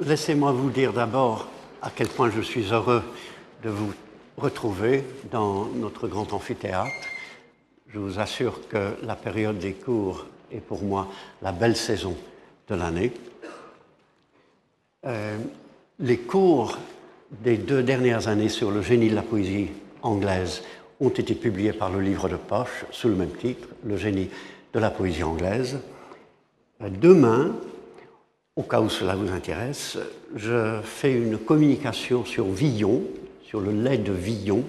laissez-moi vous dire d'abord à quel point je suis heureux de vous retrouver dans notre grand amphithéâtre. Je vous assure que la période des cours est pour moi la belle saison de l'année. Euh, les cours des deux dernières années sur le génie de la poésie anglaise ont été publiés par le livre de poche sous le même titre, Le génie de la poésie anglaise. Euh, demain, au cas où cela vous intéresse, je fais une communication sur Villon, sur le lait de Villon,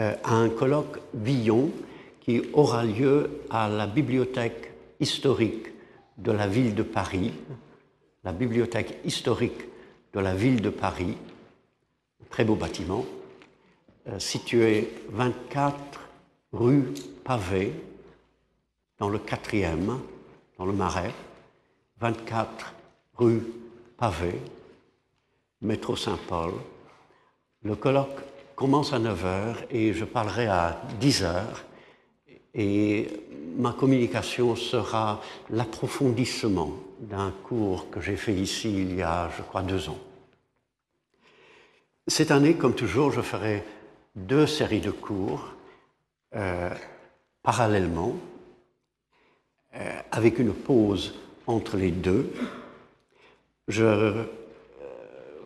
euh, à un colloque Villon qui aura lieu à la bibliothèque historique de la ville de Paris, la bibliothèque historique de la ville de Paris, très beau bâtiment, euh, situé 24 rue Pavé, dans le 4e, dans le Marais, 24 rue Pavé, métro Saint-Paul. Le colloque commence à 9h et je parlerai à 10h. Et ma communication sera l'approfondissement d'un cours que j'ai fait ici il y a, je crois, deux ans. Cette année, comme toujours, je ferai deux séries de cours euh, parallèlement, euh, avec une pause entre les deux. Je euh,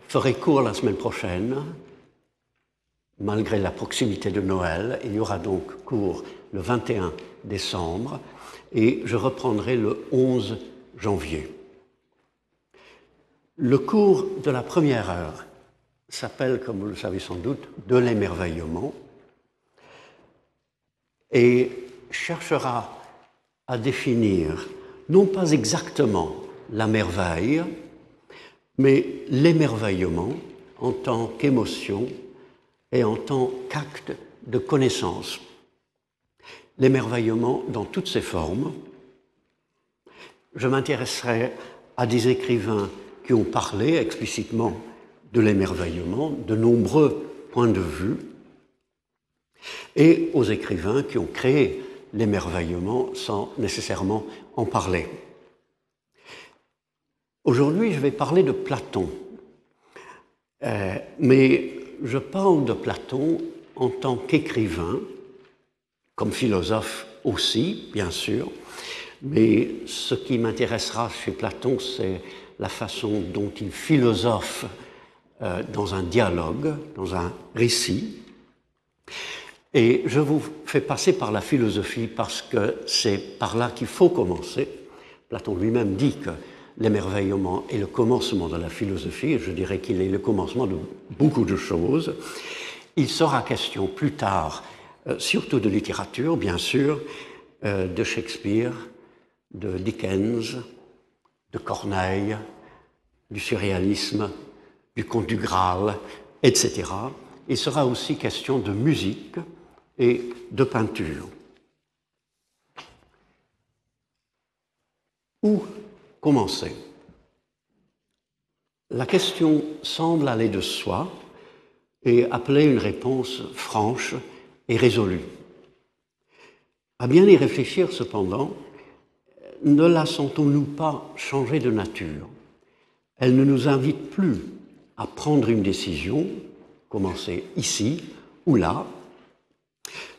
ferai cours la semaine prochaine, malgré la proximité de Noël. Il y aura donc cours le 21 décembre et je reprendrai le 11 janvier. Le cours de la première heure s'appelle, comme vous le savez sans doute, De l'émerveillement et cherchera à définir non pas exactement la merveille, mais l'émerveillement en tant qu'émotion et en tant qu'acte de connaissance. L'émerveillement dans toutes ses formes. Je m'intéresserai à des écrivains qui ont parlé explicitement de l'émerveillement, de nombreux points de vue, et aux écrivains qui ont créé l'émerveillement sans nécessairement en parler. Aujourd'hui, je vais parler de Platon, euh, mais je parle de Platon en tant qu'écrivain, comme philosophe aussi, bien sûr, mais ce qui m'intéressera chez Platon, c'est la façon dont il philosophe euh, dans un dialogue, dans un récit. Et je vous fais passer par la philosophie parce que c'est par là qu'il faut commencer. Platon lui-même dit que l'émerveillement est le commencement de la philosophie, et je dirais qu'il est le commencement de beaucoup de choses. Il sera question plus tard, euh, surtout de littérature, bien sûr, euh, de Shakespeare, de Dickens, de Corneille, du surréalisme, du conte du Graal, etc. Il sera aussi question de musique et de peinture. Où commencer La question semble aller de soi et appeler une réponse franche et résolue. À bien y réfléchir cependant, ne la sentons-nous pas changer de nature? Elle ne nous invite plus à prendre une décision, commencer ici ou là,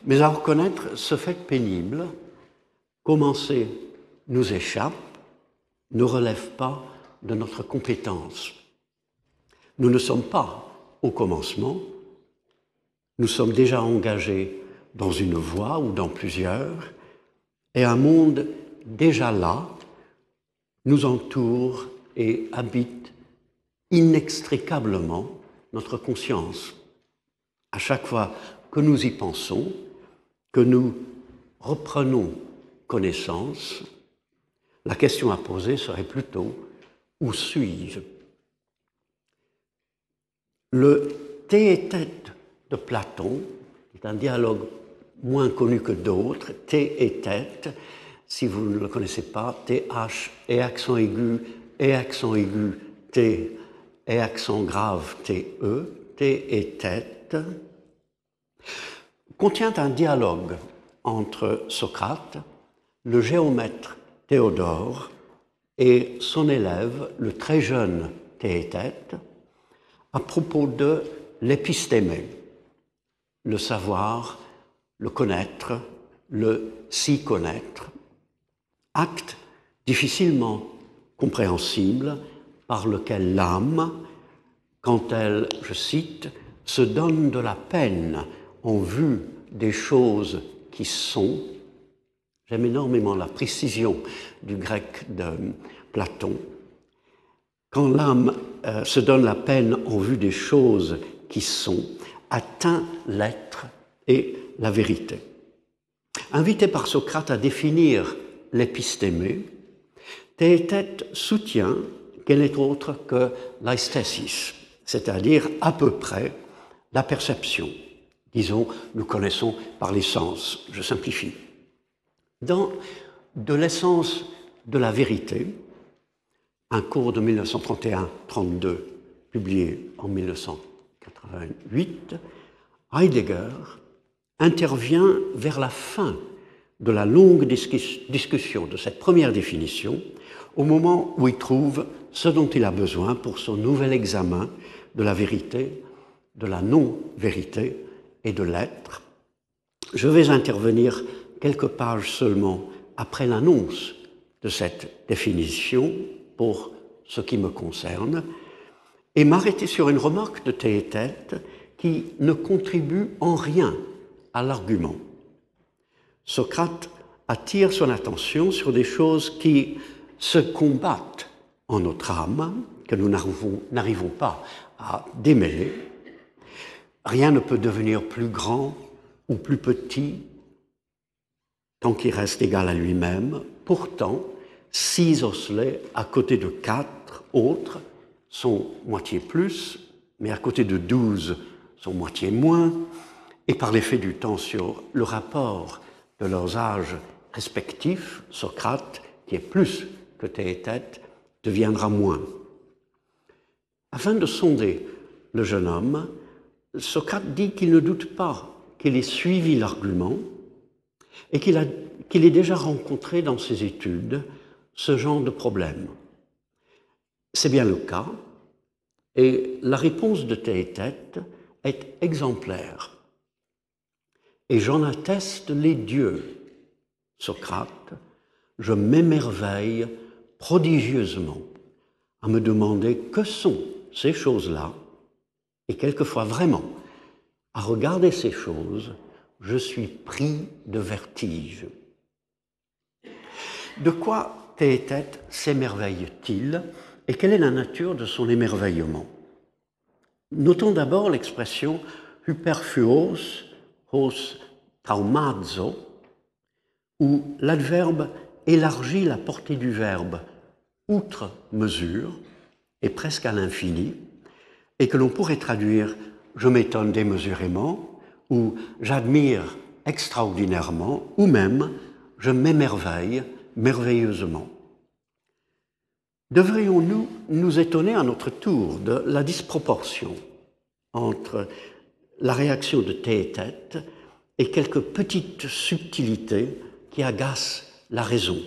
mais à reconnaître ce fait pénible, commencer nous échappe, ne relève pas de notre compétence. Nous ne sommes pas au commencement, nous sommes déjà engagés dans une voie ou dans plusieurs, et un monde déjà là nous entoure et habite inextricablement notre conscience. À chaque fois que nous y pensons, que nous reprenons connaissance, la question à poser serait plutôt où suis-je? Le thé tête de Platon est un dialogue moins connu que d'autres, thé et tête, si vous ne le connaissez pas, TH et accent aigu et accent aigu T et accent grave TE, T et tête, contient un dialogue entre Socrate, le géomètre Théodore et son élève, le très jeune Théétète à propos de l'épistémé, le savoir, le connaître, le s'y connaître, acte difficilement compréhensible par lequel l'âme, quand elle, je cite, se donne de la peine en vue des choses qui sont, j'aime énormément la précision du grec de Platon, quand l'âme euh, se donne la peine en vue des choses qui sont, atteint l'être et la vérité. Invité par Socrate à définir l'épistémé, Théétète soutient qu'elle n'est autre que l'aesthesis, c'est-à-dire à peu près la perception. Disons, nous connaissons par les sens, je simplifie. Dans De l'essence de la vérité, un cours de 1931-32 publié en 1988, Heidegger intervient vers la fin de la longue discussion de cette première définition, au moment où il trouve ce dont il a besoin pour son nouvel examen de la vérité, de la non-vérité et de l'être. Je vais intervenir quelques pages seulement après l'annonce de cette définition pour ce qui me concerne et m'arrêter sur une remarque de Théétète qui ne contribue en rien à l'argument. Socrate attire son attention sur des choses qui se combattent en notre âme, que nous n'arrivons pas à démêler. Rien ne peut devenir plus grand ou plus petit tant qu'il reste égal à lui-même. Pourtant, six osselets à côté de quatre autres sont moitié plus, mais à côté de douze sont moitié moins, et par l'effet du temps sur le rapport de leurs âges respectifs, Socrate, qui est plus que Théétète, deviendra moins. Afin de sonder le jeune homme, Socrate dit qu'il ne doute pas qu'il ait suivi l'argument et qu'il ait déjà rencontré dans ses études ce genre de problème. C'est bien le cas, et la réponse de Théétète est exemplaire. Et j'en atteste les dieux, Socrate, je m'émerveille prodigieusement à me demander que sont ces choses-là, et quelquefois vraiment, à regarder ces choses, je suis pris de vertige. De quoi Théétète s'émerveille-t-il et quelle est la nature de son émerveillement? Notons d'abord l'expression hyperfuos hos traumazo, où l'adverbe élargit la portée du verbe outre mesure et presque à l'infini, et que l'on pourrait traduire je m'étonne démesurément, ou j'admire extraordinairement, ou même je m'émerveille merveilleusement. Devrions-nous nous étonner à notre tour de la disproportion entre la réaction de Théétète et quelques petites subtilités qui agacent la raison?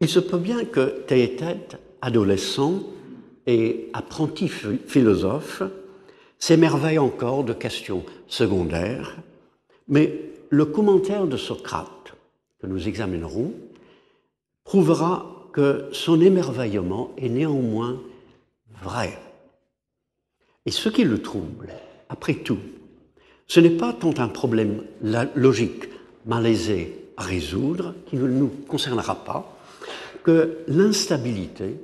Il se peut bien que Théétète, adolescent et apprenti philosophe, s'émerveille encore de questions secondaires, mais le commentaire de Socrate que nous examinerons prouvera que son émerveillement est néanmoins vrai. Et ce qui le trouble, après tout, ce n'est pas tant un problème logique, malaisé à résoudre, qui ne nous concernera pas, que l'instabilité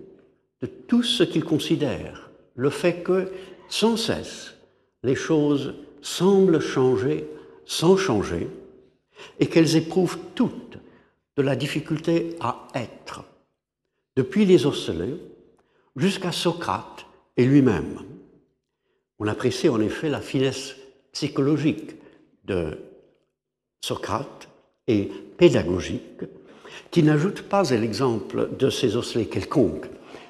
de tout ce qu'il considère, le fait que, sans cesse, les choses semblent changer sans changer, et qu'elles éprouvent toutes de la difficulté à être, depuis les osselets jusqu'à Socrate et lui-même. On apprécie en effet la finesse psychologique de Socrate et pédagogique, qui n'ajoute pas à l'exemple de ces osselets quelconques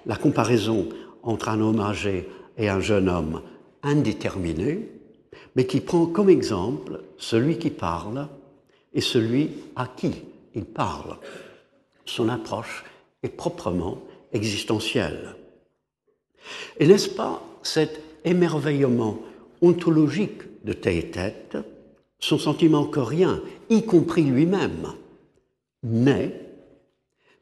la comparaison entre un homme âgé et un jeune homme indéterminé, mais qui prend comme exemple celui qui parle et celui à qui il parle. Son approche est proprement existentielle. Et n'est-ce pas cet émerveillement ontologique de Théétète, son sentiment que rien, y compris lui-même, n'est,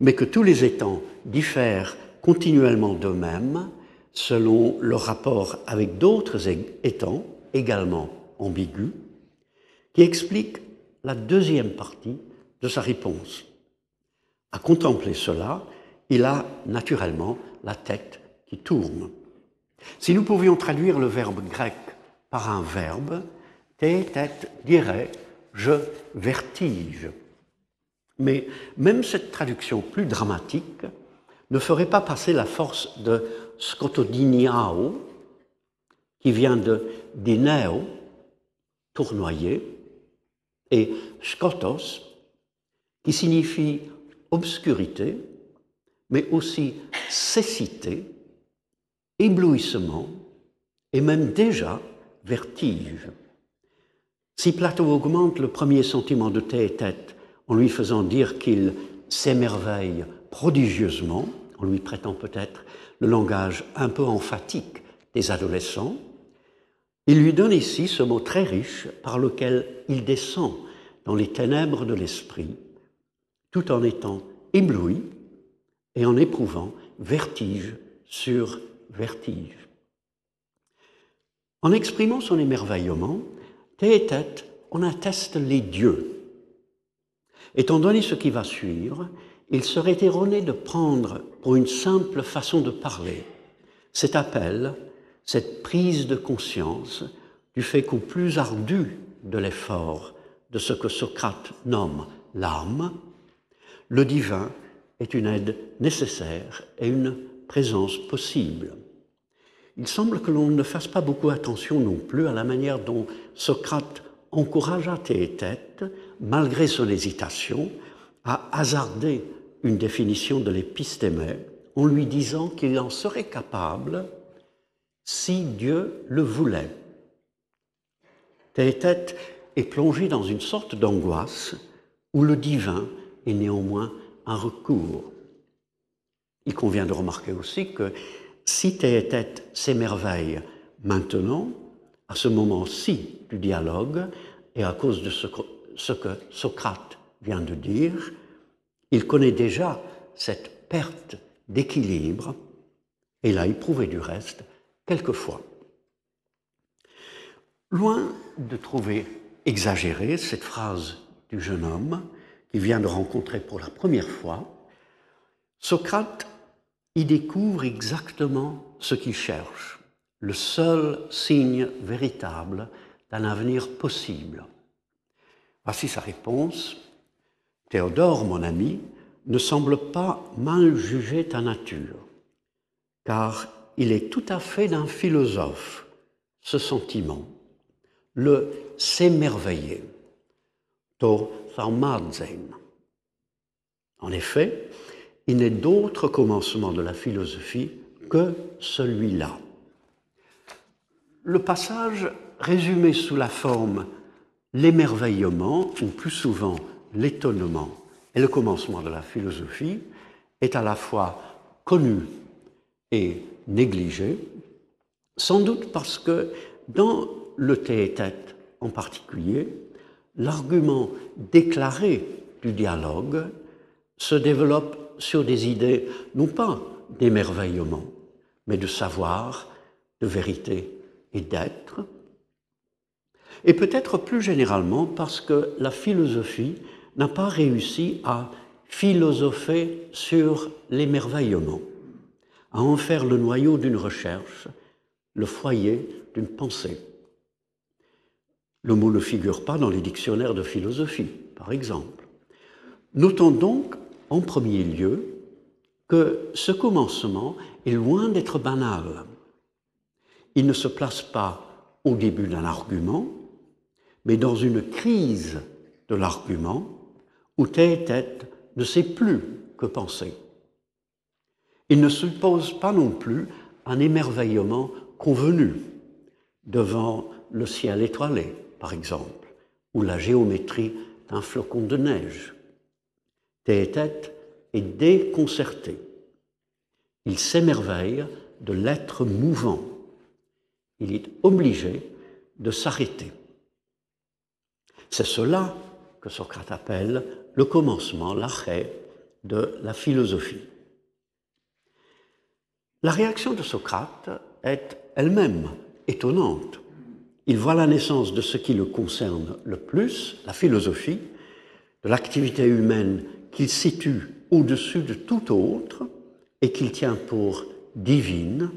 mais que tous les étangs diffèrent continuellement d'eux-mêmes selon leur rapport avec d'autres étangs également ambigus, qui explique la deuxième partie de sa réponse. À contempler cela, il a naturellement la tête qui tourne. Si nous pouvions traduire le verbe grec par un verbe, tête dirait je vertige. Mais même cette traduction plus dramatique ne ferait pas passer la force de scotodiniao, qui vient de dineo, tournoyer, et skotos, qui signifie obscurité, mais aussi cécité, éblouissement et même déjà vertige. Si Platon augmente le premier sentiment de tête en lui faisant dire qu'il s'émerveille prodigieusement, en lui prêtant peut-être le langage un peu emphatique des adolescents, il lui donne ici ce mot très riche par lequel il descend dans les ténèbres de l'esprit, tout en étant ébloui et en éprouvant vertige sur vertige. En exprimant son émerveillement, Théétète en atteste les dieux. Étant donné ce qui va suivre, il serait erroné de prendre pour une simple façon de parler cet appel, cette prise de conscience du fait qu'au plus ardu de l'effort de ce que Socrate nomme l'âme, le divin est une aide nécessaire et une présence possible. Il semble que l'on ne fasse pas beaucoup attention non plus à la manière dont Socrate encouragea Théétète, malgré son hésitation, à hasarder une définition de l'épistémé en lui disant qu'il en serait capable si Dieu le voulait. Théétète est plongé dans une sorte d'angoisse où le divin est néanmoins un recours. Il convient de remarquer aussi que si Théétète s'émerveille maintenant, à ce moment-ci du dialogue, et à cause de ce que, Socrate vient de dire, il connaît déjà cette perte d'équilibre et l'a éprouvé du reste quelquefois. Loin de trouver exagérée cette phrase du jeune homme qu'il vient de rencontrer pour la première fois, Socrate y découvre exactement ce qu'il cherche, le seul signe véritable d'un avenir possible. Voici sa réponse. Théodore, mon ami, ne semble pas mal juger ta nature, car il est tout à fait d'un philosophe, ce sentiment, le s'émerveiller, to En effet, il n'est d'autre commencement de la philosophie que celui-là. Le passage résumé sous la forme l'émerveillement, ou plus souvent l'étonnement, et le commencement de la philosophie, est à la fois connu et négligé, sans doute parce que dans le théétète en particulier, l'argument déclaré du dialogue se développe sur des idées non pas d'émerveillement, mais de savoir, de vérité et d'être. Et peut-être plus généralement parce que la philosophie n'a pas réussi à philosopher sur l'émerveillement, à en faire le noyau d'une recherche, le foyer d'une pensée. Le mot ne figure pas dans les dictionnaires de philosophie, par exemple. Notons donc en premier lieu que ce commencement est loin d'être banal. Il ne se place pas au début d'un argument, mais dans une crise de l'argument où tête ne sait plus que penser. Il ne suppose pas non plus un émerveillement convenu devant le ciel étoilé, par exemple, ou la géométrie d'un flocon de neige. Théétète est déconcerté. Il s'émerveille de l'être mouvant. Il est obligé de s'arrêter. C'est cela que Socrate appelle le commencement, l'arrêt de la philosophie. La réaction de Socrate est elle-même étonnante. Il voit la naissance de ce qui le concerne le plus, la philosophie, de l'activité humaine qu'il situe au-dessus de tout autre et qu'il tient pour divine,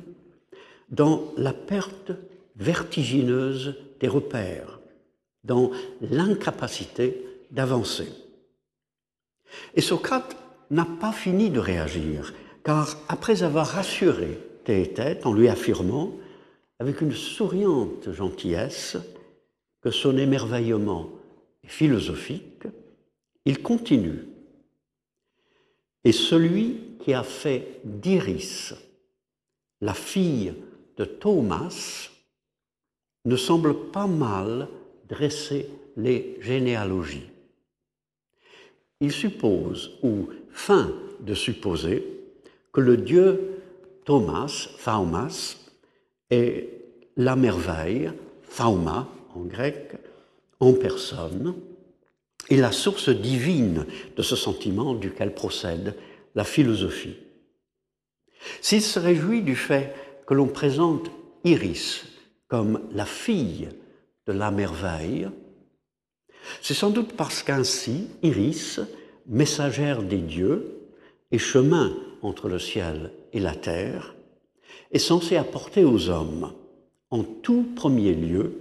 dans la perte vertigineuse des repères, dans l'incapacité d'avancer. Et Socrate n'a pas fini de réagir, car après avoir rassuré Théétète en lui affirmant, avec une souriante gentillesse, que son émerveillement est philosophique, il continue. Et celui qui a fait d'Iris la fille de Thomas ne semble pas mal dresser les généalogies. Il suppose, ou feint de supposer, que le dieu Thomas, Thaumas, est la merveille, Thauma en grec, en personne, et la source divine de ce sentiment duquel procède la philosophie. S'il se réjouit du fait que l'on présente Iris comme la fille de la merveille, c'est sans doute parce qu'ainsi Iris, messagère des dieux et chemin entre le ciel et la terre, est censée apporter aux hommes, en tout premier lieu,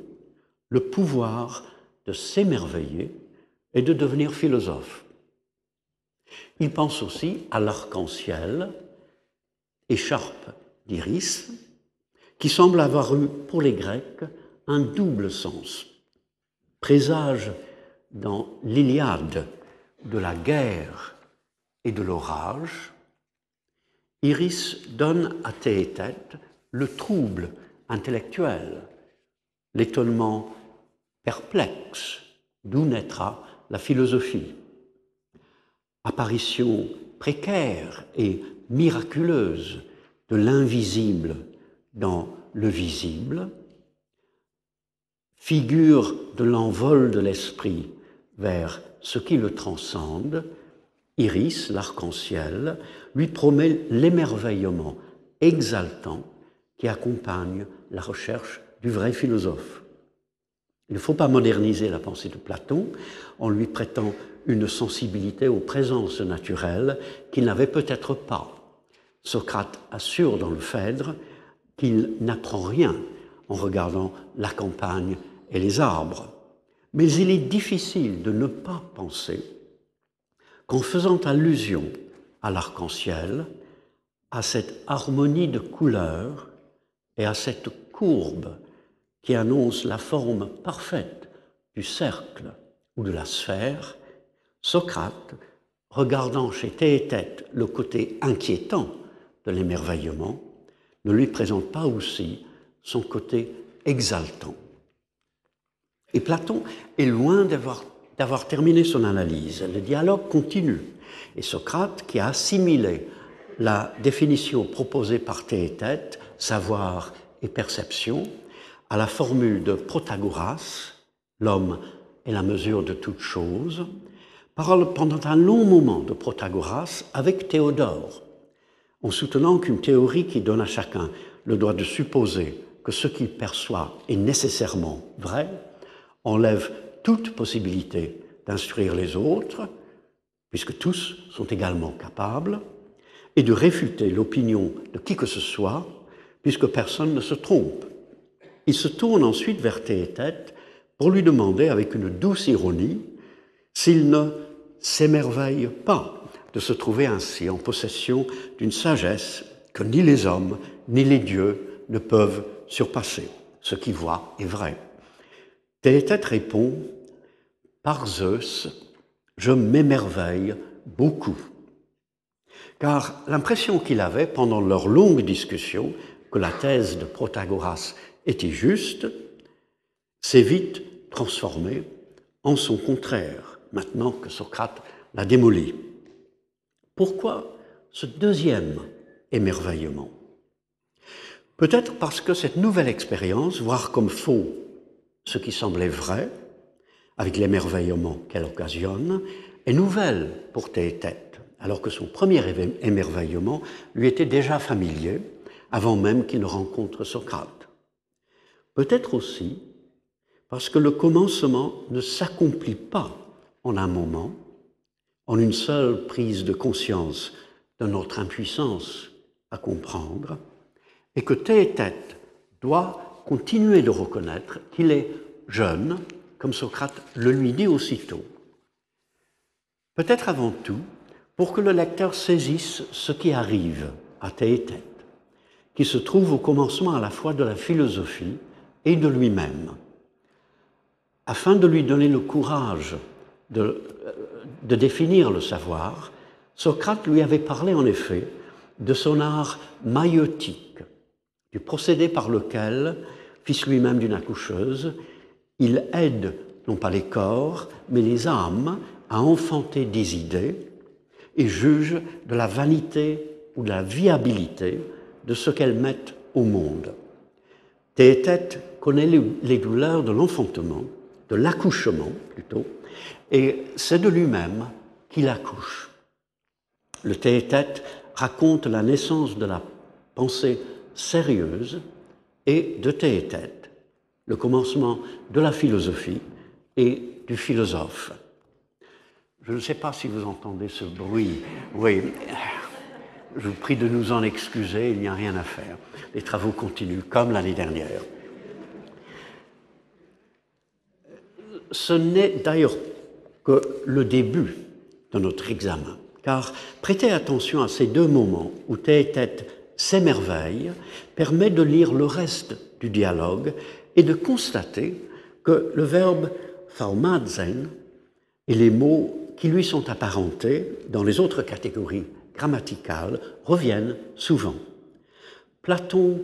le pouvoir de s'émerveiller et de devenir philosophe. Il pense aussi à l'arc-en-ciel, écharpe d'Iris, qui semble avoir eu pour les Grecs un double sens. Présage dans l'Iliade de la guerre et de l'orage, Iris donne à Théétète le trouble intellectuel, l'étonnement perplexe, d'où naîtra la philosophie. Apparition précaire et miraculeuse de l'invisible dans le visible, figure de l'envol de l'esprit vers ce qui le transcende, Iris, l'arc-en-ciel, lui promet l'émerveillement exaltant qui accompagne la recherche du vrai philosophe. Il ne faut pas moderniser la pensée de Platon en lui prêtant une sensibilité aux présences naturelles qu'il n'avait peut-être pas. Socrate assure dans le Phèdre qu'il n'apprend rien en regardant la campagne et les arbres. Mais il est difficile de ne pas penser qu'en faisant allusion à l'arc-en-ciel, à cette harmonie de couleurs et à cette courbe qui annonce la forme parfaite du cercle ou de la sphère, Socrate, regardant chez Théétète le côté inquiétant de l'émerveillement, ne lui présente pas aussi son côté exaltant. Et Platon est loin d'avoir terminé son analyse. Le dialogue continue. Et Socrate, qui a assimilé la définition proposée par Théétète, savoir et perception, à la formule de Protagoras, l'homme est la mesure de toute chose, parle pendant un long moment de Protagoras avec Théodore, en soutenant qu'une théorie qui donne à chacun le droit de supposer que ce qu'il perçoit est nécessairement vrai, enlève toute possibilité d'instruire les autres, puisque tous sont également capables, et de réfuter l'opinion de qui que ce soit, puisque personne ne se trompe. Il se tourne ensuite vers Théétète pour lui demander avec une douce ironie s'il ne s'émerveille pas de se trouver ainsi en possession d'une sagesse que ni les hommes ni les dieux ne peuvent surpasser. Ce qui voit est vrai. Théétète répond Par Zeus, je m'émerveille beaucoup. Car l'impression qu'il avait pendant leur longue discussion que la thèse de Protagoras était juste s'est vite transformée en son contraire, maintenant que Socrate l'a démoli. Pourquoi ce deuxième émerveillement? Peut-être parce que cette nouvelle expérience, voir comme faux ce qui semblait vrai, avec l'émerveillement qu'elle occasionne, est nouvelle pour Théétète, alors que son premier émerveillement lui était déjà familier, avant même qu'il ne rencontre Socrate. Peut-être aussi parce que le commencement ne s'accomplit pas en un moment, en une seule prise de conscience de notre impuissance à comprendre, et que Théétète doit continuer de reconnaître qu'il est jeune, comme Socrate le lui dit aussitôt. Peut-être avant tout pour que le lecteur saisisse ce qui arrive à Théétète, qui se trouve au commencement à la fois de la philosophie et de lui-même, afin de lui donner le courage de, de définir le savoir, Socrate lui avait parlé en effet de son art maïotique, du procédé par lequel, fils lui-même d'une accoucheuse, il aide non pas les corps, mais les âmes à enfanter des idées et juge de la vanité ou de la viabilité de ce qu'elles mettent au monde. Théétète connaît les douleurs de l'enfantement, de l'accouchement plutôt, et c'est de lui-même qu'il accouche. Le Théétète raconte la naissance de la pensée sérieuse et de Théétète, le commencement de la philosophie et du philosophe. Je ne sais pas si vous entendez ce bruit. Oui, je vous prie de nous en excuser, il n'y a rien à faire. Les travaux continuent comme l'année dernière. Ce n'est d'ailleurs que le début de notre examen, car prêtez attention à ces deux moments où Théétète s'émerveille permet de lire le reste du dialogue et de constater que le verbe Thaumatzen et les mots qui lui sont apparentés dans les autres catégories grammaticales reviennent souvent. Platon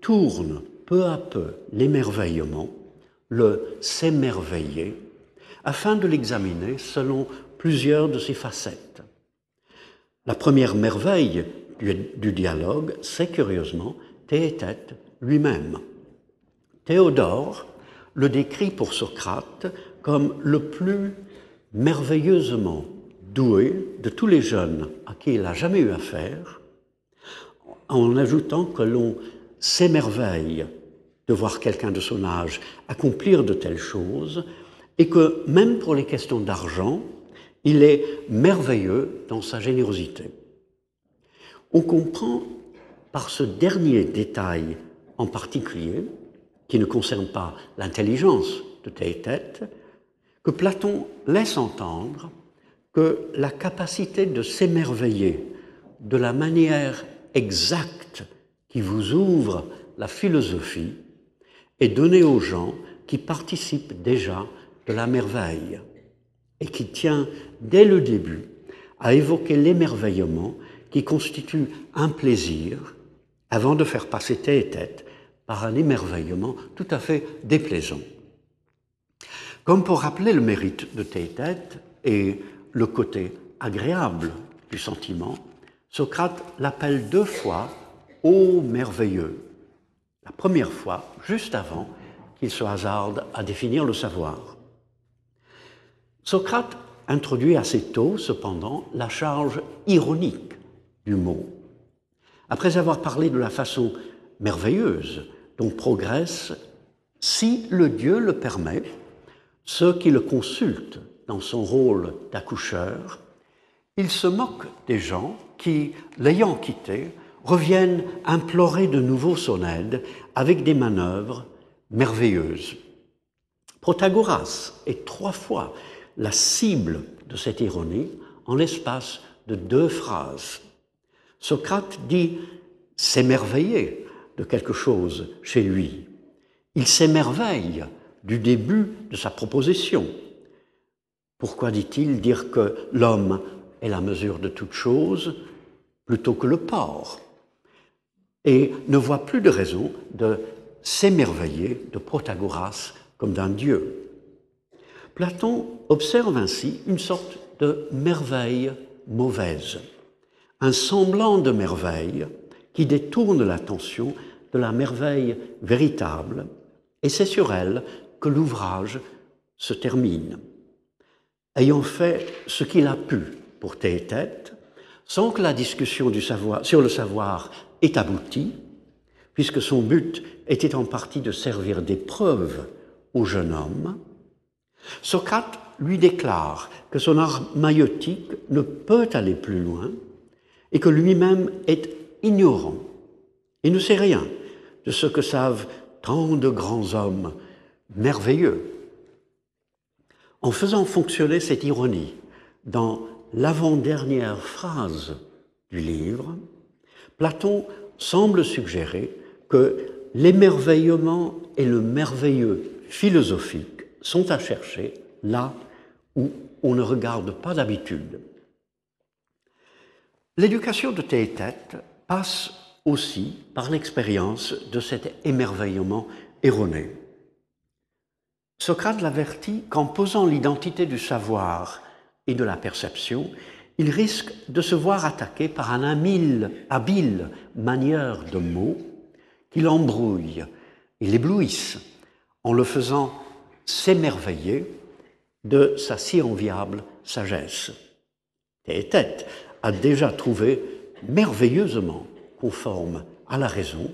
tourne peu à peu l'émerveillement, le s'émerveiller, afin de l'examiner selon plusieurs de ses facettes. La première merveille du, dialogue, c'est curieusement Théétète lui-même. Théodore le décrit pour Socrate comme le plus merveilleusement doué de tous les jeunes à qui il a jamais eu affaire, en ajoutant que l'on s'émerveille de voir quelqu'un de son âge accomplir de telles choses, et que même pour les questions d'argent, il est merveilleux dans sa générosité. On comprend par ce dernier détail en particulier, qui ne concerne pas l'intelligence de Théétète, que Platon laisse entendre que la capacité de s'émerveiller de la manière exacte qui vous ouvre la philosophie est donnée aux gens qui participent déjà de la merveille et qui tient dès le début à évoquer l'émerveillement qui constitue un plaisir avant de faire passer tête par un émerveillement tout à fait déplaisant. Comme pour rappeler le mérite de Théétète et le côté agréable du sentiment, Socrate l'appelle deux fois ô merveilleux. La première fois, juste avant qu'il se hasarde à définir le savoir. Socrate introduit assez tôt, cependant, la charge ironique du mot. Après avoir parlé de la façon merveilleuse dont progresse, si le Dieu le permet, ceux qui le consultent dans son rôle d'accoucheur, il se moque des gens qui, l'ayant quitté, reviennent implorer de nouveau son aide avec des manœuvres merveilleuses. Protagoras est trois fois la cible de cette ironie en l'espace de deux phrases. Socrate dit s'émerveiller de quelque chose chez lui. Il s'émerveille du début de sa proposition. Pourquoi dit-il dire que l'homme est la mesure de toute chose plutôt que le porc? Et ne voit plus de raison de s'émerveiller de Protagoras comme d'un dieu. Platon observe ainsi une sorte de merveille mauvaise, un semblant de merveille qui détourne l'attention de la merveille véritable, et c'est sur elle que l'ouvrage se termine. Ayant fait ce qu'il a pu pour tête, sans que la discussion du savoir, sur le savoir ait abouti, puisque son but était en partie de servir d'épreuve au jeune homme, Socrate lui déclare que son art maïotique ne peut aller plus loin et que lui-même est ignorant et ne sait rien de ce que savent tant de grands hommes merveilleux. En faisant fonctionner cette ironie dans l'avant-dernière phrase du livre, Platon semble suggérer que l'émerveillement et le merveilleux philosophique sont à chercher là où on ne regarde pas d'habitude. L'éducation de Théétète passe aussi par l'expérience de cet émerveillement erroné. Socrate l'avertit qu'en posant l'identité du savoir et de la perception, il risque de se voir attaqué par un habile, habile manière de mots qui l'embrouille et l'éblouisse en le faisant s'émerveiller de sa si enviable sagesse. Théétète a déjà trouvé merveilleusement conforme à la raison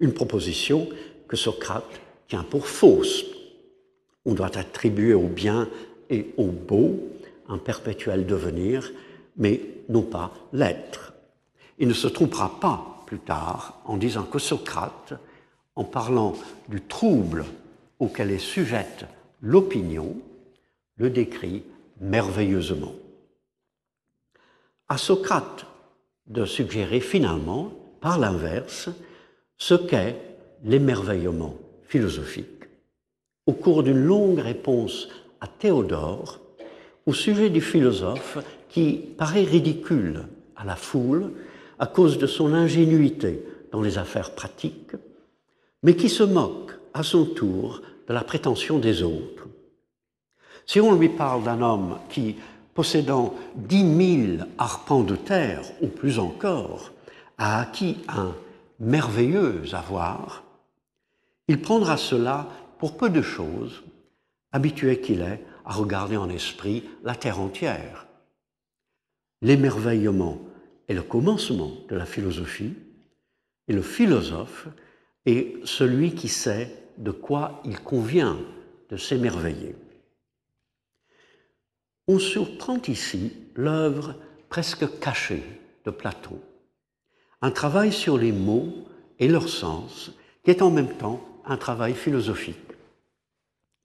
une proposition que Socrate tient pour fausse. On doit attribuer au bien et au beau un perpétuel devenir, mais non pas l'être. Il ne se trompera pas plus tard en disant que Socrate, en parlant du trouble auquel est sujette l'opinion, le décrit merveilleusement. À Socrate de suggérer finalement, par l'inverse, ce qu'est l'émerveillement philosophique. Au cours d'une longue réponse à Théodore, au sujet du philosophe qui paraît ridicule à la foule à cause de son ingénuité dans les affaires pratiques, mais qui se moque à son tour de la prétention des autres. Si on lui parle d'un homme qui, possédant dix mille arpents de terre, ou plus encore, a acquis un merveilleux avoir, il prendra cela pour peu de choses, habitué qu'il est à regarder en esprit la terre entière. L'émerveillement est le commencement de la philosophie, et le philosophe est celui qui sait de quoi il convient de s'émerveiller. On surprend ici l'œuvre presque cachée de Platon, un travail sur les mots et leur sens qui est en même temps un travail philosophique.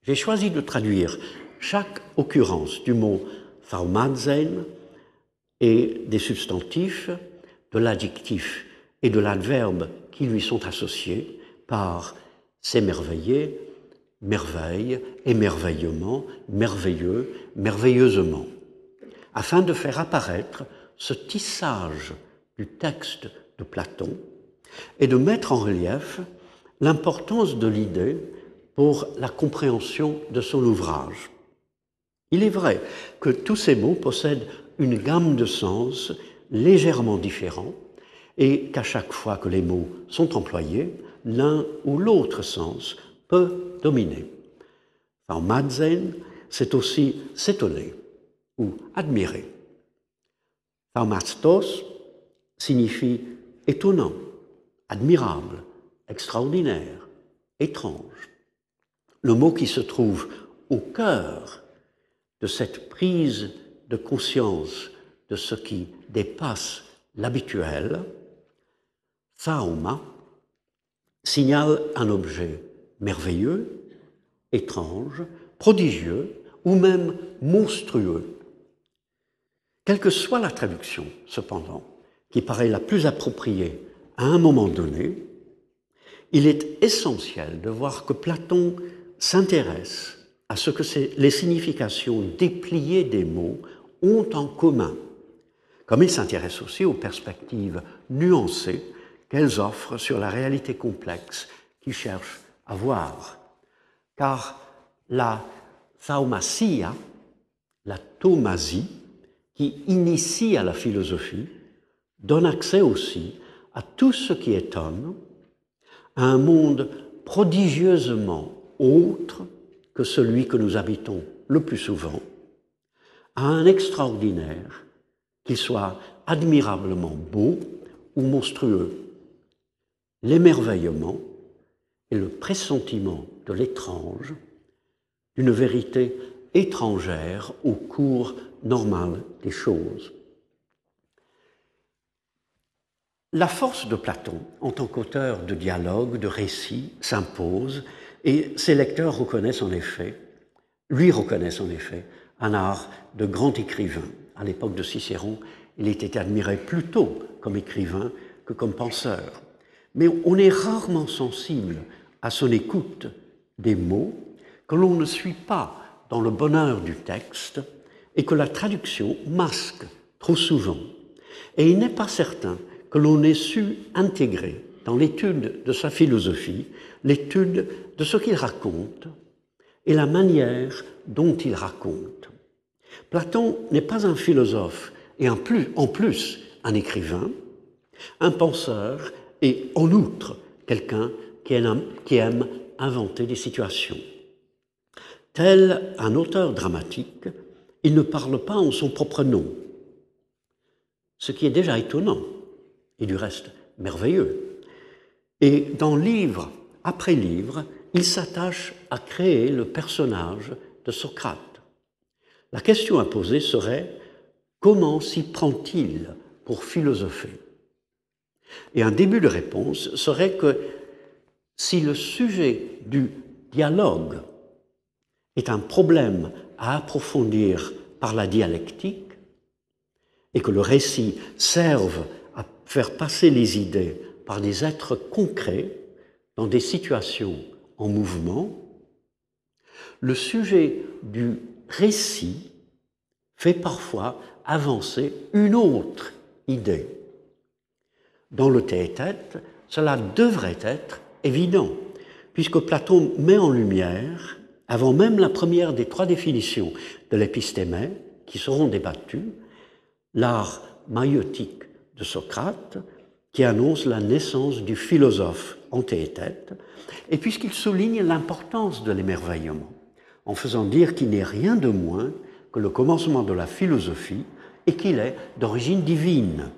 J'ai choisi de traduire chaque occurrence du mot Thaumatzen et des substantifs, de l'adjectif et de l'adverbe qui lui sont associés par s'émerveiller, merveille, émerveillement, merveilleux, merveilleusement, afin de faire apparaître ce tissage du texte de Platon et de mettre en relief l'importance de l'idée pour la compréhension de son ouvrage. Il est vrai que tous ces mots possèdent une gamme de sens légèrement différents et qu'à chaque fois que les mots sont employés, l'un ou l'autre sens peut dominer. En Madzen, c'est aussi s'étonner ou admirer. Thaumastos signifie étonnant, admirable, extraordinaire, étrange. Le mot qui se trouve au cœur de cette prise de conscience de ce qui dépasse l'habituel, thauma signale un objet merveilleux, étrange, prodigieux ou même monstrueux. Quelle que soit la traduction, cependant, qui paraît la plus appropriée à un moment donné, il est essentiel de voir que Platon s'intéresse à ce que les significations dépliées des mots ont en commun, comme il s'intéresse aussi aux perspectives nuancées qu'elles offrent sur la réalité complexe qu'il cherche à voir. Car la thaumasia, la thaumasie, qui initie à la philosophie, donne accès aussi à tout ce qui étonne, à un monde prodigieusement autre que celui que nous habitons le plus souvent, à un extraordinaire, qu'il soit admirablement beau ou monstrueux. L'émerveillement et le pressentiment de l'étrange, d'une vérité étrangère au cours normal des choses. La force de Platon en tant qu'auteur de dialogue, de récit, s'impose et ses lecteurs reconnaissent en effet, lui reconnaissent en effet, un art de grand écrivain. À l'époque de Cicéron, il était admiré plutôt comme écrivain que comme penseur. Mais on est rarement sensible à son écoute des mots que l'on ne suit pas dans le bonheur du texte et que la traduction masque trop souvent. Et il n'est pas certain que l'on ait su intégrer dans l'étude de sa philosophie l'étude de ce qu'il raconte et la manière dont il raconte. Platon n'est pas un philosophe et en plus, un écrivain, un penseur et en outre quelqu'un qui aime, inventer des situations. Tel un auteur dramatique, il ne parle pas en son propre nom, ce qui est déjà étonnant et du reste merveilleux. Et dans livre après livre, il s'attache à créer le personnage de Socrate. La question à poser serait comment s'y prend-il pour philosopher? Et un début de réponse serait que si le sujet du dialogue est un problème à approfondir par la dialectique et que le récit serve à faire passer les idées par des êtres concrets dans des situations en mouvement, le sujet du récit fait parfois avancer une autre idée. Dans le tête-tête, cela devrait être évident, puisque Platon met en lumière avant même la première des trois définitions de l'épistémé, qui seront débattues, l'art maïotique de Socrate, qui annonce la naissance du philosophe en et puisqu'il souligne l'importance de l'émerveillement, en faisant dire qu'il n'est rien de moins que le commencement de la philosophie et qu'il est d'origine divine.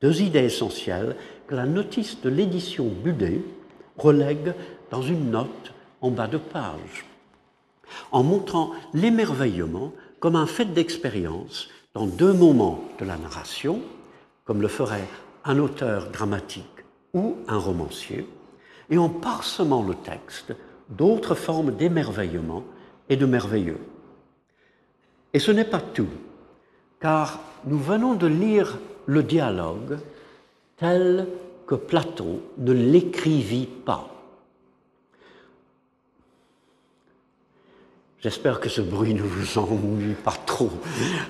Deux idées essentielles que la notice de l'édition Budet relègue dans une note en bas de page en montrant l'émerveillement comme un fait d'expérience dans deux moments de la narration, comme le ferait un auteur dramatique ou un romancier, et en parsemant le texte d'autres formes d'émerveillement et de merveilleux. Et ce n'est pas tout, car nous venons de lire le dialogue tel que Platon ne l'écrivit pas. J'espère que ce bruit ne vous ennuie pas trop.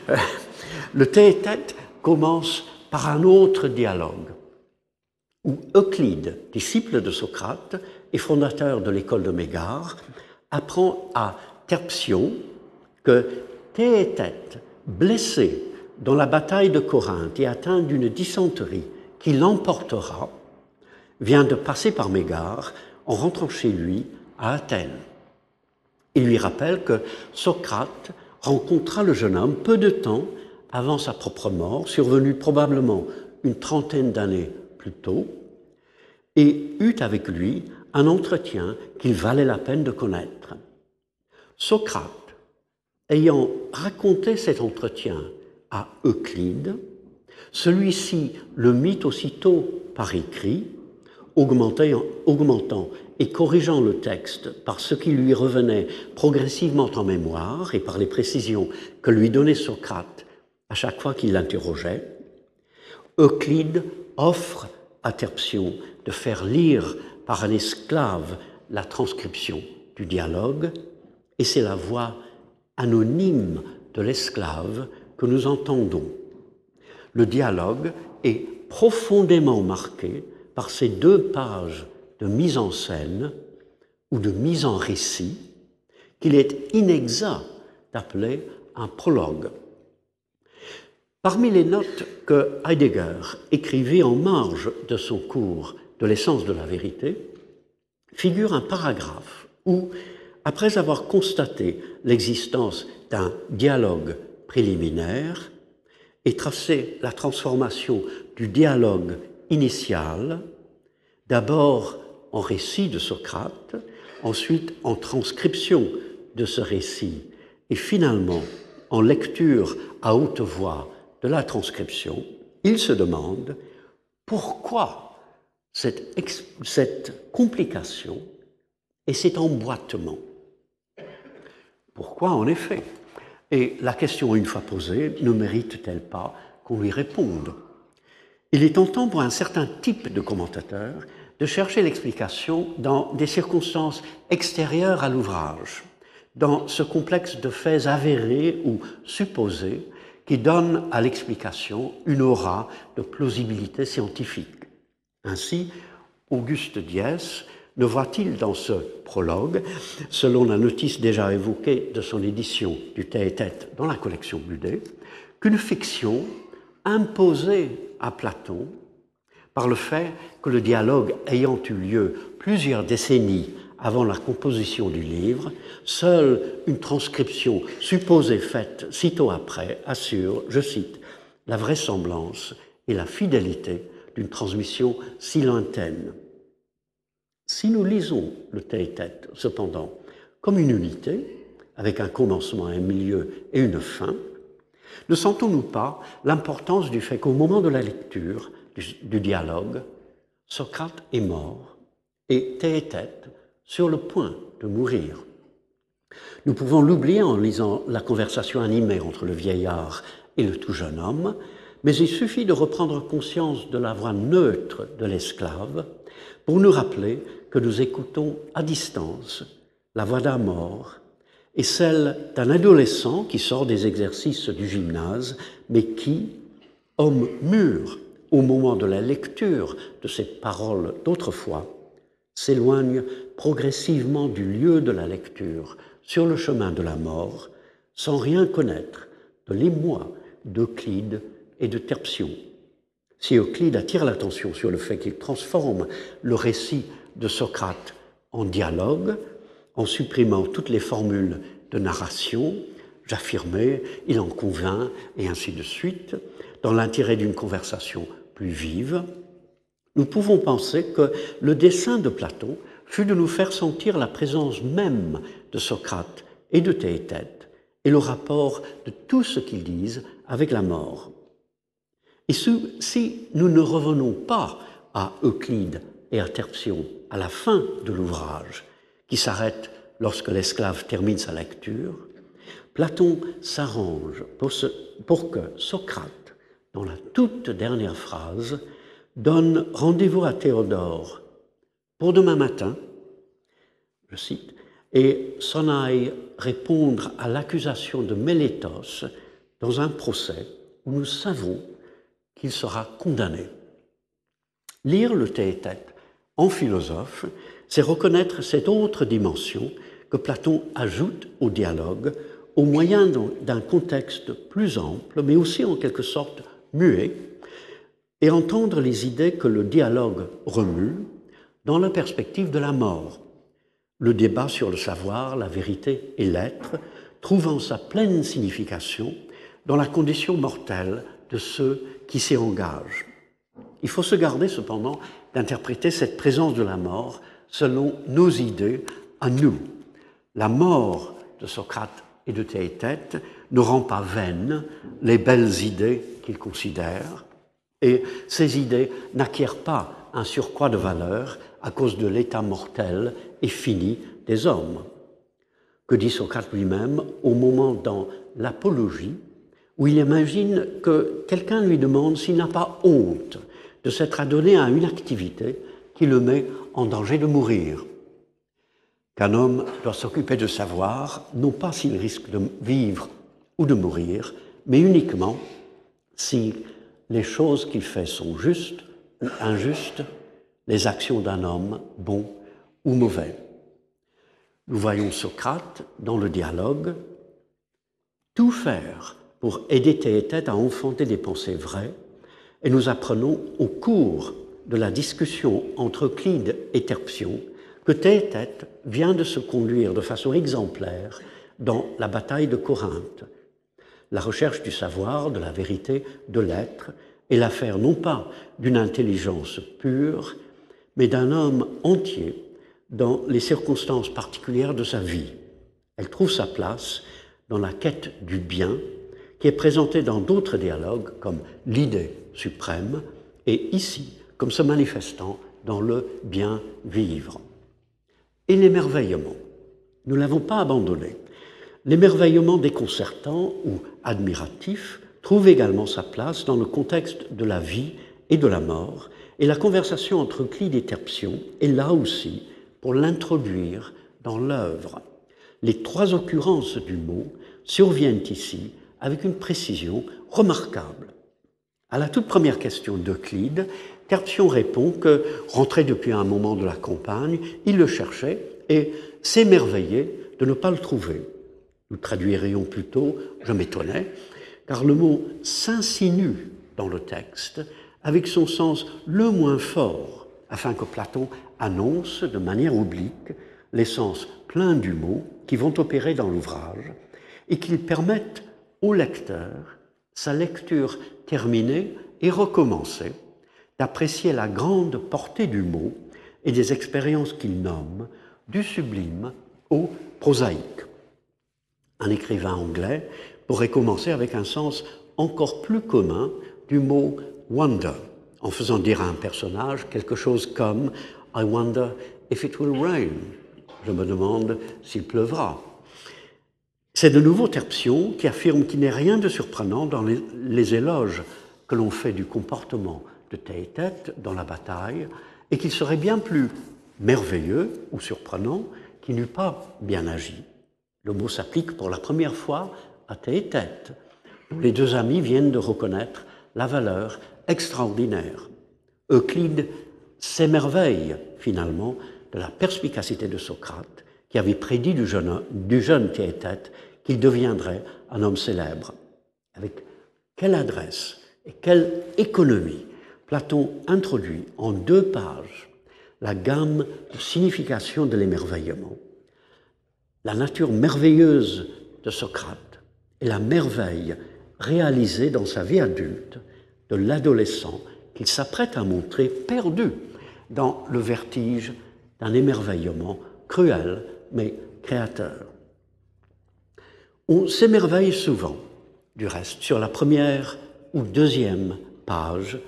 Le tête-tête commence par un autre dialogue, où Euclide, disciple de Socrate et fondateur de l'école de Mégare, apprend à Terpsion que Théétète, blessé dans la bataille de Corinthe et atteint d'une dysenterie qui l'emportera, vient de passer par Mégare en rentrant chez lui à Athènes. Il lui rappelle que Socrate rencontra le jeune homme peu de temps avant sa propre mort, survenue probablement une trentaine d'années plus tôt, et eut avec lui un entretien qu'il valait la peine de connaître. Socrate, ayant raconté cet entretien à Euclide, celui-ci le mit aussitôt par écrit, augmentant et corrigeant le texte par ce qui lui revenait progressivement en mémoire et par les précisions que lui donnait Socrate à chaque fois qu'il l'interrogeait, Euclide offre à Terpsion de faire lire par un esclave la transcription du dialogue, et c'est la voix anonyme de l'esclave que nous entendons. Le dialogue est profondément marqué par ces deux pages de mise en scène ou de mise en récit qu'il est inexact d'appeler un prologue. Parmi les notes que Heidegger écrivit en marge de son cours de l'essence de la vérité, figure un paragraphe où, après avoir constaté l'existence d'un dialogue préliminaire et tracé la transformation du dialogue initial, d'abord en récit de Socrate, ensuite en transcription de ce récit et finalement en lecture à haute voix de la transcription, il se demande pourquoi cette complication et cet emboîtement. Pourquoi en effet? Et la question, une fois posée, ne mérite-t-elle pas qu'on lui réponde? Il est tentant pour un certain type de commentateur de chercher l'explication dans des circonstances extérieures à l'ouvrage, dans ce complexe de faits avérés ou supposés qui donne à l'explication une aura de plausibilité scientifique. Ainsi, Auguste Diès ne voit-il dans ce prologue, selon la notice déjà évoquée de son édition du Tête dans la collection Budet, qu'une fiction imposée à Platon par le fait que le dialogue ayant eu lieu plusieurs décennies avant la composition du livre, seule une transcription supposée faite sitôt après assure, je cite, la vraisemblance et la fidélité d'une transmission si lointaine. Si nous lisons le tête cependant, comme une unité, avec un commencement, un milieu et une fin, ne sentons-nous pas l'importance du fait qu'au moment de la lecture du, dialogue, Socrate est mort et Théétète sur le point de mourir. Nous pouvons l'oublier en lisant la conversation animée entre le vieillard et le tout jeune homme, mais il suffit de reprendre conscience de la voix neutre de l'esclave pour nous rappeler que nous écoutons à distance la voix d'un mort et celle d'un adolescent qui sort des exercices du gymnase, mais qui, homme mûr au moment de la lecture de ces paroles d'autrefois, s'éloigne progressivement du lieu de la lecture sur le chemin de la mort, sans rien connaître de l'émoi d'Euclide et de Terpsion. Si Euclide attire l'attention sur le fait qu'il transforme le récit de Socrate en dialogue, en supprimant toutes les formules de narration, j'affirmais, il en convainc, et ainsi de suite, dans l'intérêt d'une conversation plus vive, nous pouvons penser que le dessein de Platon fut de nous faire sentir la présence même de Socrate et de Théétète et le rapport de tout ce qu'ils disent avec la mort. Et si nous ne revenons pas à Euclide et à Terpsion à la fin de l'ouvrage, qui s'arrête lorsque l'esclave termine sa lecture, Platon s'arrange pour, que Socrate, dans la toute dernière phrase, donne rendez-vous à Théodore pour demain matin, je cite, et s'en aille répondre à l'accusation de Mélétos dans un procès où nous savons qu'il sera condamné. Lire le Théétète en philosophe, c'est reconnaître cette autre dimension que Platon ajoute au dialogue au moyen d'un contexte plus ample, mais aussi en quelque sorte muet, et entendre les idées que le dialogue remue dans la perspective de la mort. Le débat sur le savoir, la vérité et l'être, trouvant sa pleine signification dans la condition mortelle de ceux qui s'y engagent. Il faut se garder cependant d'interpréter cette présence de la mort selon nos idées à nous. La mort de Socrate et de Théétète ne rend pas vaines les belles idées qu'ils considèrent, et ces idées n'acquièrent pas un surcroît de valeur à cause de l'état mortel et fini des hommes. Que dit Socrate lui-même au moment dans l'Apologie, où il imagine que quelqu'un lui demande s'il n'a pas honte de s'être adonné à une activité qui le met en danger de mourir. Qu'un homme doit s'occuper de savoir, non pas s'il risque de vivre ou de mourir, mais uniquement si les choses qu'il fait sont justes ou injustes, les actions d'un homme bon ou mauvais. Nous voyons Socrate dans le dialogue tout faire pour aider Théétète à enfanter des pensées vraies, et nous apprenons au cours de la discussion entre Euclide et Terpsion que Théétète vient de se conduire de façon exemplaire dans la bataille de Corinthe. La recherche du savoir, de la vérité, de l'être est l'affaire non pas d'une intelligence pure, mais d'un homme entier dans les circonstances particulières de sa vie. Elle trouve sa place dans la quête du bien qui est présentée dans d'autres dialogues comme l'idée suprême et ici comme se manifestant dans le bien vivre. Et l'émerveillement, nous ne l'avons pas abandonné. L'émerveillement déconcertant ou admiratif trouve également sa place dans le contexte de la vie et de la mort, et la conversation entre Clide et Terpsion est là aussi pour l'introduire dans l'œuvre. Les trois occurrences du mot surviennent ici avec une précision remarquable. À la toute première question d'Euclide, Terpsion répond que, rentré depuis un moment de la campagne, il le cherchait et s'émerveillait de ne pas le trouver. Nous traduirions plutôt je m'étonnais, car le mot s'insinue dans le texte avec son sens le moins fort, afin que Platon annonce de manière oblique les sens pleins du mot qui vont opérer dans l'ouvrage et qu'ils permettent au lecteur, sa lecture terminée et recommencée, d'apprécier la grande portée du mot et des expériences qu'il nomme du sublime au prosaïque. Un écrivain anglais pourrait commencer avec un sens encore plus commun du mot wonder, en faisant dire à un personnage quelque chose comme I wonder if it will rain. Je me demande s'il pleuvra. C'est de nouveau Terpsion qui affirme qu'il n'est rien de surprenant dans les, éloges que l'on fait du comportement de Théétète dans la bataille, et qu'il serait bien plus merveilleux ou surprenant qu'il n'eût pas bien agi. Le mot s'applique pour la première fois à Théétète, dont les deux amis viennent de reconnaître la valeur extraordinaire. Euclide s'émerveille finalement de la perspicacité de Socrate, qui avait prédit du jeune, du jeune qu'il deviendrait un homme célèbre. Avec quelle adresse et quelle économie Platon introduit en deux pages la gamme de signification de l'émerveillement. La nature merveilleuse de Socrate et la merveille réalisée dans sa vie adulte de l'adolescent qu'il s'apprête à montrer perdu dans le vertige d'un émerveillement cruel mais créateur. On s'émerveille souvent, du reste, sur la première ou deuxième page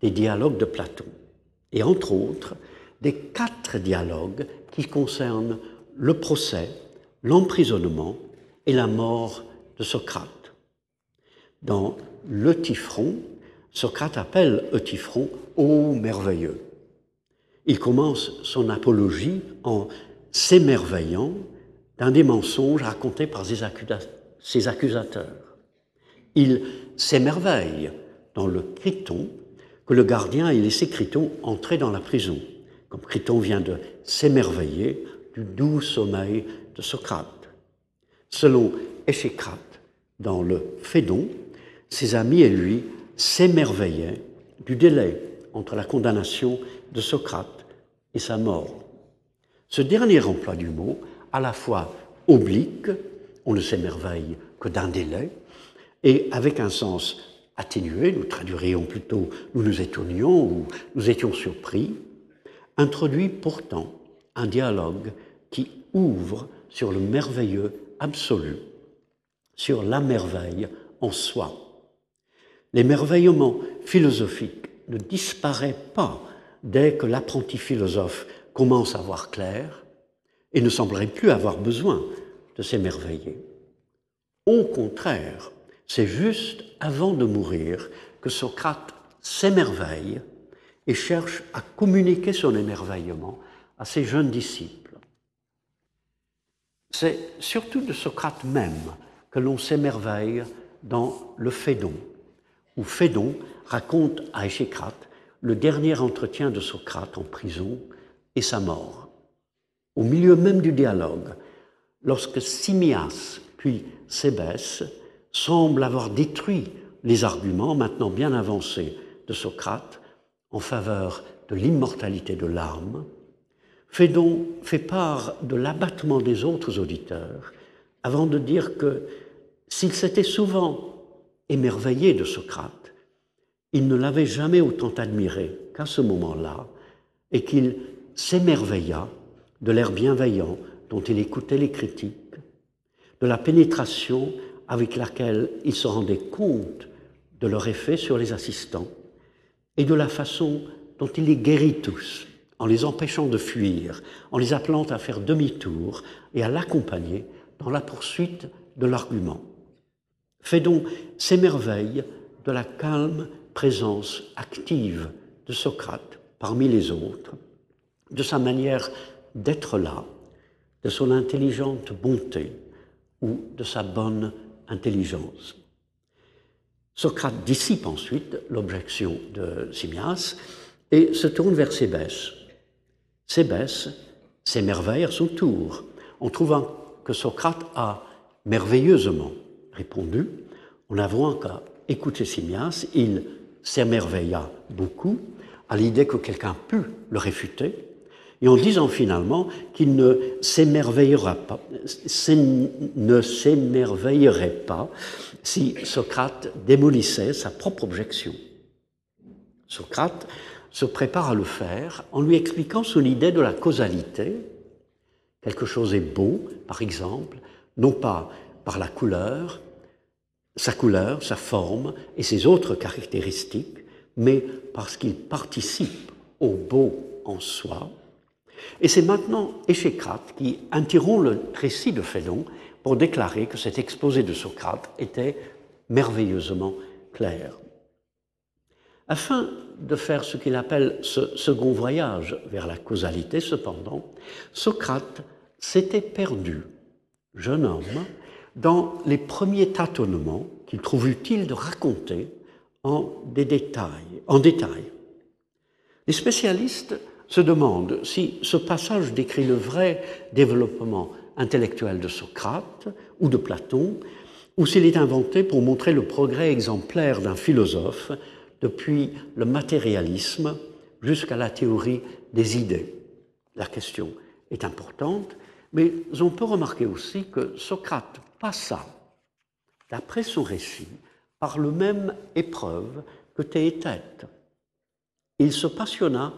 des dialogues de Platon, et entre autres des quatre dialogues qui concernent le procès, l'emprisonnement et la mort de Socrate. Dans Le Typhon, Socrate appelle Eutyphron Ô merveilleux. Il commence son apologie en s'émerveillant d'un des mensonges racontés par ses accusateurs. Il s'émerveille dans le Criton que le gardien ait laissé Criton entrer dans la prison, comme Criton vient de s'émerveiller du doux sommeil de Socrate. Selon Échécrate, dans le Phédon, ses amis et lui s'émerveillaient du délai entre la condamnation de Socrate et sa mort. Ce dernier emploi du mot, à la fois oblique, on ne s'émerveille que d'un délai, et avec un sens atténué, nous traduirions plutôt nous nous étonnions ou nous étions surpris, introduit pourtant un dialogue qui ouvre sur le merveilleux absolu, sur la merveille en soi. L'émerveillement philosophique ne disparaît pas dès que l'apprenti philosophe commence à voir clair et ne semblerait plus avoir besoin de s'émerveiller. Au contraire, c'est juste avant de mourir que Socrate s'émerveille et cherche à communiquer son émerveillement à ses jeunes disciples. C'est surtout de Socrate même que l'on s'émerveille dans le Phédon, où Phédon raconte à Échécrate le dernier entretien de Socrate en prison et sa mort. Au milieu même du dialogue, lorsque Simias puis Sébès semblent avoir détruit les arguments maintenant bien avancés de Socrate en faveur de l'immortalité de l'âme, Phédon fait part de l'abattement des autres auditeurs avant de dire que s'il s'était souvent émerveillé de Socrate, il ne l'avait jamais autant admiré qu'à ce moment-là, et qu'il s'émerveilla de l'air bienveillant dont il écoutait les critiques, de la pénétration avec laquelle il se rendait compte de leur effet sur les assistants, et de la façon dont il les guérit tous, en les empêchant de fuir, en les appelant à faire demi-tour et à l'accompagner dans la poursuite de l'argument. donc s'émerveille de la calme présence active de Socrate parmi les autres, de sa manière d'être là, de son intelligente bonté ou de sa bonne intelligence. Socrate dissipe ensuite l'objection de Simias et se tourne vers Sébès. Sébès s'émerveille à son tour en trouvant que Socrate a merveilleusement répondu, en avouant qu'à écouter Simias, il s'émerveilla beaucoup à l'idée que quelqu'un pût le réfuter, et en disant finalement qu'il ne s'émerveillera pas, ne s'émerveillerait pas si Socrate démolissait sa propre objection. Socrate se prépare à le faire en lui expliquant son idée de la causalité. Quelque chose est beau, par exemple, non pas par la couleur, sa couleur, sa forme et ses autres caractéristiques, mais parce qu'il participe au beau en soi. Et c'est maintenant Échécrate qui interrompt le récit de Phédon pour déclarer que cet exposé de Socrate était merveilleusement clair. Afin de faire ce qu'il appelle ce second voyage vers la causalité, cependant, Socrate s'était perdu, jeune homme, dans les premiers tâtonnements qu'il trouve utile de raconter en, détails, en détail. Les spécialistes se demandent si ce passage décrit le vrai développement intellectuel de Socrate ou de Platon, ou s'il est inventé pour montrer le progrès exemplaire d'un philosophe depuis le matérialisme jusqu'à la théorie des idées. La question est importante, mais on peut remarquer aussi que Socrate passa, d'après son récit, par le même épreuve que Théétète. Il se passionna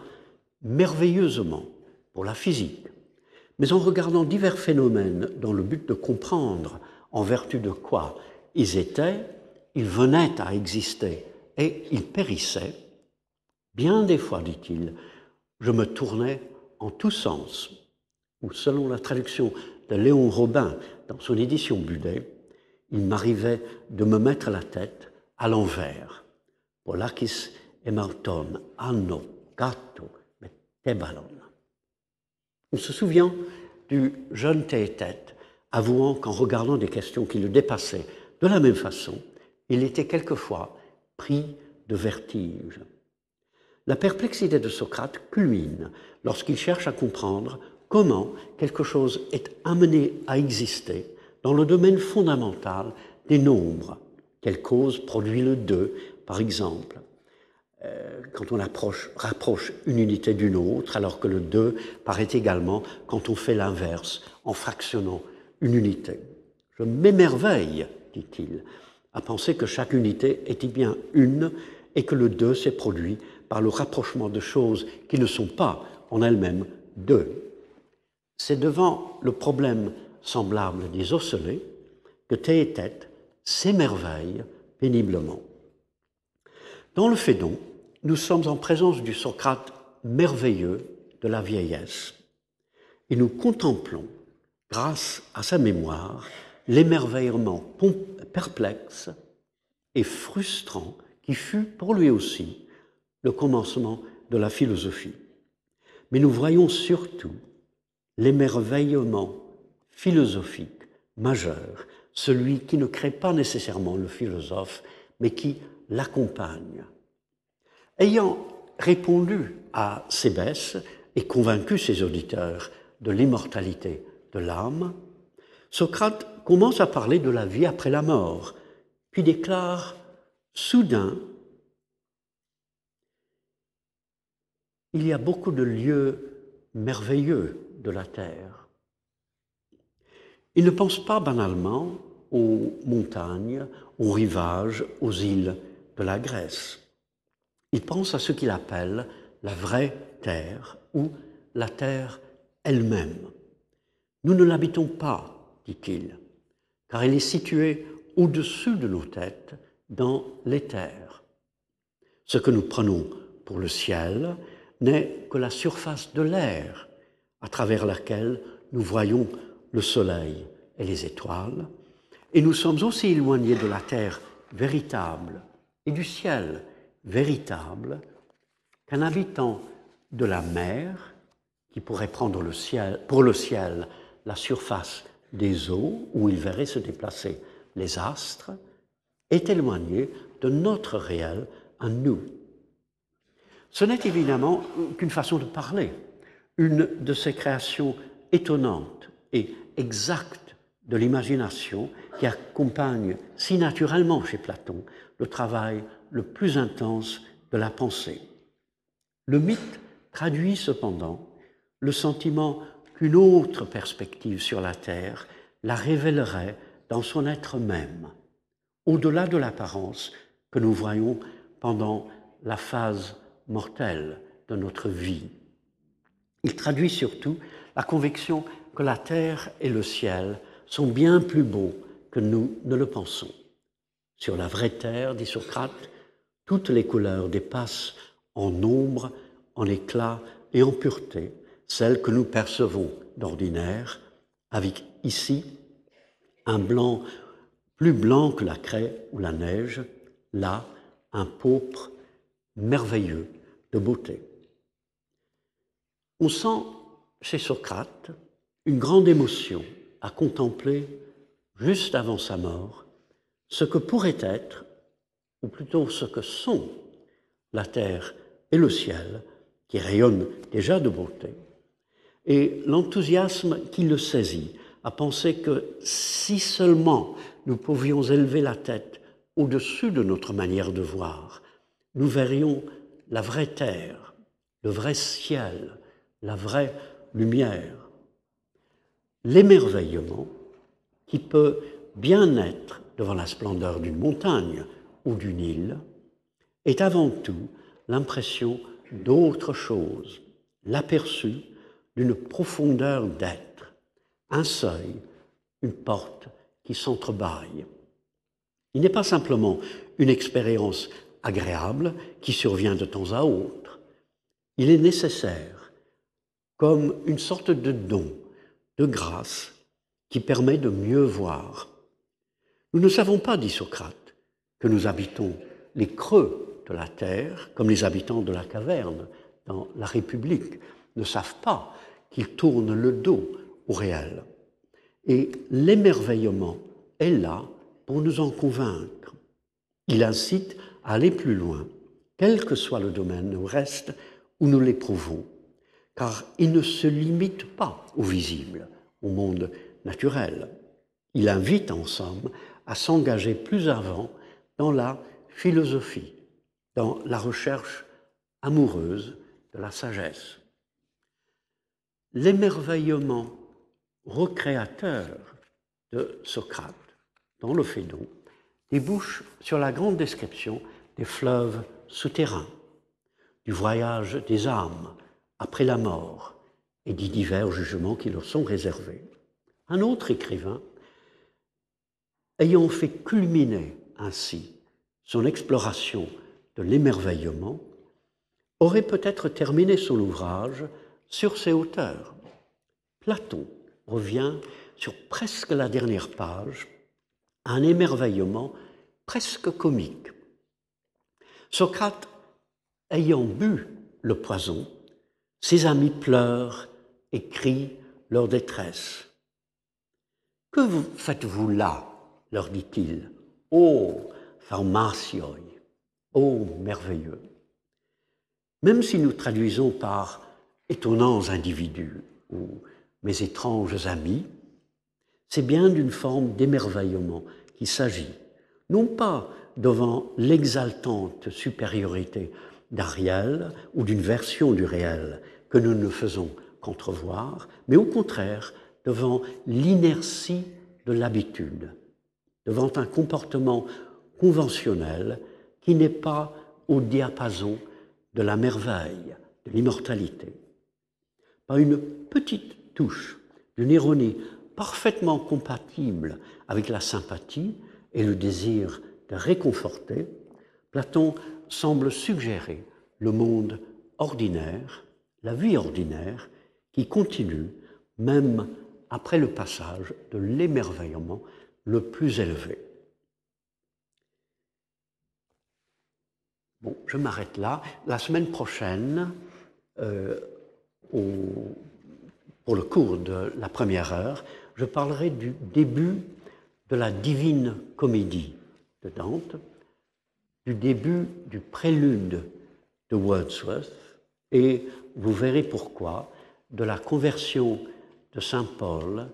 merveilleusement pour la physique, mais en regardant divers phénomènes dans le but de comprendre en vertu de quoi ils étaient, ils venaient à exister et ils périssaient, bien des fois, dit-il, je me tournais en tous sens, ou selon la traduction de Léon Robin dans son édition Budet, il m'arrivait de me mettre la tête à l'envers. Polakis emauton anno gatto tebalon. On se souvient du jeune Théétète avouant qu'en regardant des questions qui le dépassaient de la même façon, il était quelquefois pris de vertige. La perplexité de Socrate culmine lorsqu'il cherche à comprendre comment quelque chose est amené à exister dans le domaine fondamental des nombres. Quelle cause produit le 2, par exemple quand on approche, rapproche une unité d'une autre, alors que le 2 paraît également quand on fait l'inverse, en fractionnant une unité. Je m'émerveille, dit-il, à penser que chaque unité était bien une et que le 2 s'est produit par le rapprochement de choses qui ne sont pas en elles-mêmes deux. C'est devant le problème semblable des osselets que Théétète s'émerveille péniblement. Dans le Phédon, nous sommes en présence du Socrate merveilleux de la vieillesse et nous contemplons, grâce à sa mémoire, l'émerveillement perplexe et frustrant qui fut pour lui aussi le commencement de la philosophie. Mais nous voyons surtout l'émerveillement philosophique majeur, celui qui ne crée pas nécessairement le philosophe, mais qui l'accompagne. Ayant répondu à Sébès et convaincu ses auditeurs de l'immortalité de l'âme, Socrate commence à parler de la vie après la mort, puis déclare soudain Il y a beaucoup de lieux merveilleux de la terre. Il ne pense pas banalement aux montagnes, aux rivages, aux îles de la Grèce. Il pense à ce qu'il appelle la vraie terre ou la terre elle-même. Nous ne l'habitons pas, dit-il, car elle est située au-dessus de nos têtes dans l'éther. Ce que nous prenons pour le ciel n'est que la surface de l'air à travers laquelle nous voyons le soleil et les étoiles, et nous sommes aussi éloignés de la terre véritable et du ciel véritable qu'un habitant de la mer, qui pourrait prendre pour le ciel la surface des eaux où il verrait se déplacer les astres, est éloigné de notre réel à nous. Ce n'est évidemment qu'une façon de parler, une de ces créations étonnantes et exactes de l'imagination qui accompagne si naturellement chez Platon le travail le plus intense de la pensée. Le mythe traduit cependant le sentiment qu'une autre perspective sur la Terre la révélerait dans son être même, au-delà de l'apparence que nous voyons pendant la phase mortelle de notre vie. Il traduit surtout la conviction que la terre et le ciel sont bien plus beaux que nous ne le pensons. Sur la vraie terre, dit Socrate, toutes les couleurs dépassent en nombre, en éclat et en pureté celles que nous percevons d'ordinaire, avec ici un blanc plus blanc que la craie ou la neige, là un pourpre merveilleux de beauté. On sent chez Socrate une grande émotion à contempler, juste avant sa mort, ce que pourrait être, ou plutôt ce que sont, la terre et le ciel, qui rayonnent déjà de beauté, et l'enthousiasme qui le saisit à penser que si seulement nous pouvions élever la tête au-dessus de notre manière de voir, nous verrions la vraie terre, le vrai ciel, la vraie lumière. L'émerveillement qui peut bien être devant la splendeur d'une montagne ou d'une île est avant tout l'impression d'autre chose, l'aperçu d'une profondeur d'être, un seuil, une porte qui s'entrebâille. Il n'est pas simplement une expérience agréable qui survient de temps à autre. Il est nécessaire comme une sorte de don, de grâce, qui permet de mieux voir. Nous ne savons pas, dit Socrate, que nous habitons les creux de la terre, comme les habitants de la caverne dans la République ne savent pas qu'ils tournent le dos au réel. Et l'émerveillement est là pour nous en convaincre. Il incite à aller plus loin, quel que soit le domaine ou reste où nous l'éprouvons, car il ne se limite pas au visible, au monde naturel. Il invite en somme à s'engager plus avant dans la philosophie, dans la recherche amoureuse de la sagesse. L'émerveillement recréateur de Socrate dans le Phédon débouche sur la grande description des fleuves souterrains, du voyage des âmes après la mort et des divers jugements qui leur sont réservés. Un autre écrivain, ayant fait culminer ainsi son exploration de l'émerveillement, aurait peut-être terminé son ouvrage sur ces hauteurs. Platon revient sur presque la dernière page un émerveillement presque comique. Socrate, ayant bu le poison, ses amis pleurent et crient leur détresse. Que faites-vous là? leur dit-il. Ô pharmacioi, ô merveilleux. Même si nous traduisons par étonnants individus ou mes étranges amis, c'est bien d'une forme d'émerveillement qu'il s'agit, non pas devant l'exaltante supériorité d'Ariel ou d'une version du réel que nous ne faisons qu'entrevoir, mais au contraire devant l'inertie de l'habitude, devant un comportement conventionnel qui n'est pas au diapason de la merveille, de l'immortalité. Par une petite touche d'une ironie parfaitement compatible avec la sympathie et le désir de réconforter, Platon semble suggérer le monde ordinaire, la vie ordinaire, qui continue même après le passage de l'émerveillement le plus élevé. Bon, je m'arrête là. La semaine prochaine, euh, pour le cours de la première heure, je parlerai du début de la divine comédie de Dante, du début du prélude de Wordsworth, et vous verrez pourquoi, de la conversion de Saint Paul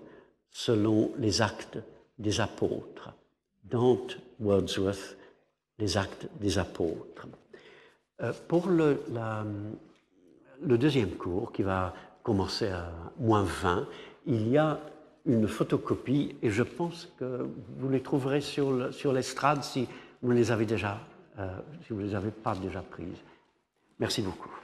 selon les actes des apôtres. Dante, Wordsworth, les actes des apôtres. Euh, pour le, deuxième cours, qui va commencer à moins 20, il y a une photocopie et je pense que vous les trouverez sur l'estrade si vous les avez déjà, euh, si vous les avez pas déjà prises. Merci beaucoup.